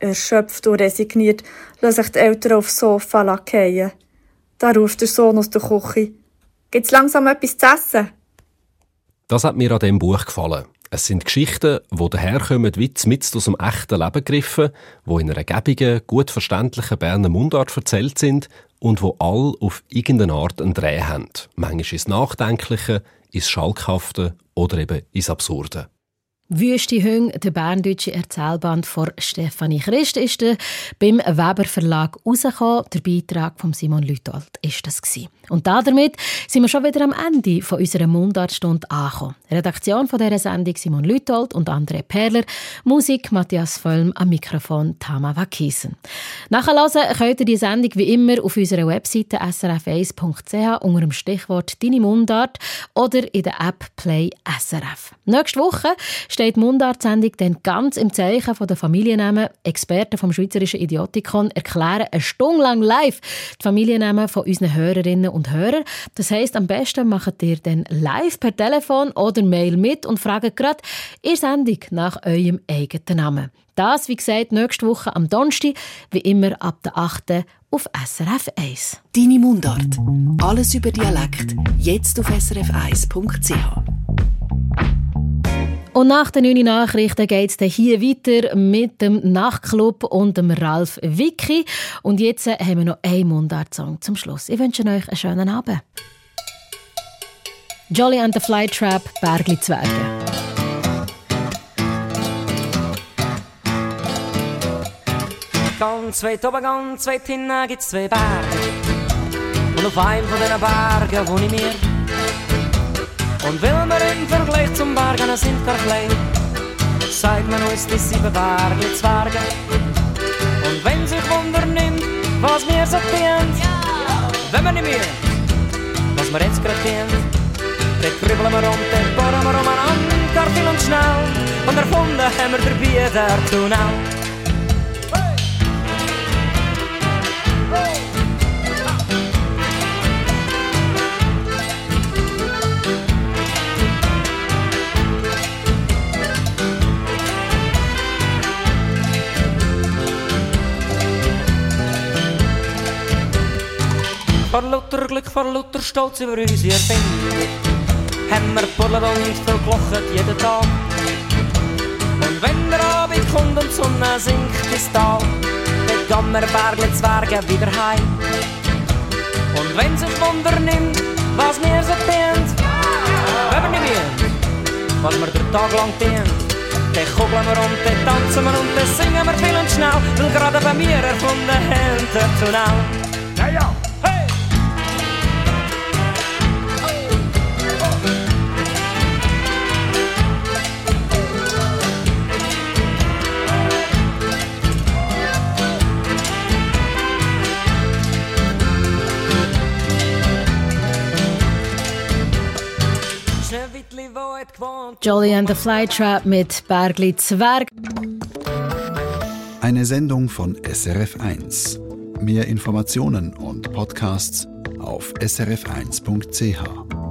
Speaker 17: Erschöpft und resigniert lassen sich die Eltern aufs Sofa lackieren. Da ruft der Sohn aus der Küche. Gibt's langsam etwas zu essen?
Speaker 4: Das hat mir an dem Buch gefallen. Es sind Geschichten, die daherkommen wie mit aus dem echten Leben gegriffen, die in einer gäbigen, gut verständlichen Berner Mundart erzählt sind und wo all auf irgendeine Art einen Dreh haben. Manchmal ins Nachdenkliche, ins Schalkhafte oder eben ins Absurde.
Speaker 3: Wüste Hüng, der berndeutsche Erzählband von Stefanie Christ, ist beim Weber Verlag rausgekommen. Der Beitrag von Simon Lütold ist das. Und damit sind wir schon wieder am Ende von unserer Mundartstunde angekommen. Redaktion von dieser Sendung Simon Lütold und André Perler. Musik Matthias Völm, am Mikrofon Tama Wakiesen. Nachhören könnt ihr die Sendung wie immer auf unserer Webseite srf1.ch unter dem Stichwort «Deine Mundart» oder in der App Play SRF. Nächste Woche steht die Mundart-Sendung dann ganz im Zeichen der Familiennamen. Experten vom Schweizerischen Idiotikon erklären eine Stunde lang live die Familiennamen von unseren Hörerinnen und Hörern. Das heisst, am besten macht ihr dann live per Telefon oder Mail mit und fragt gerade ihr Sendung nach eurem eigenen Namen. Das, wie gesagt, nächste Woche am Donnerstag, wie immer ab der 8. auf SRF 1.
Speaker 2: Deine Mundart. Alles über Dialekt. Jetzt auf srf1.ch.
Speaker 3: Und nach den 9 Nachrichten geht es hier weiter mit dem Nachtclub und dem Ralf Vicky. Und jetzt haben wir noch einen Mundart-Song zum Schluss. Ich wünsche euch einen schönen Abend. Jolly and the Flytrap, Bergli Zwerge.
Speaker 18: Ganz weit oben, ganz weit hinten gibt's zwei Berge. Und auf einem von diesen Bergen wohne ich mir. Und will wir im Vergleich zum Bergen sind gar klein, sagt man uns die sieben Berge Zwerge. Und wenn sich Wunder nimmt, was mir so dient, wenn wir nicht mehr, was wir jetzt gerade dient, dann kribbeln wir um, dann bohren wir umeinander, viel und schnell, und erfunden haben wir dabei der Tunnel. Vor lauter Glück, vor lauter Stolz über unsere Erfindung haben wir und verglochen jeden Tag. Und wenn der Abend kommt und die Sonne sinkt ins Tal, dann gehen wir Bergle Zwerge wieder heim. Und wenn sich Wunder nimmt, was mir so dient, wenn wir nicht mehr, was wir den Tag lang dient, dann kugeln wir und dann tanzen wir und dann singen wir viel und schnell, weil gerade bei mir erfunden haben der Tunnel.
Speaker 3: Jolly and the Flytrap mit Bergli Zwerg.
Speaker 1: Eine Sendung von SRF1. Mehr Informationen und Podcasts auf srf1.ch.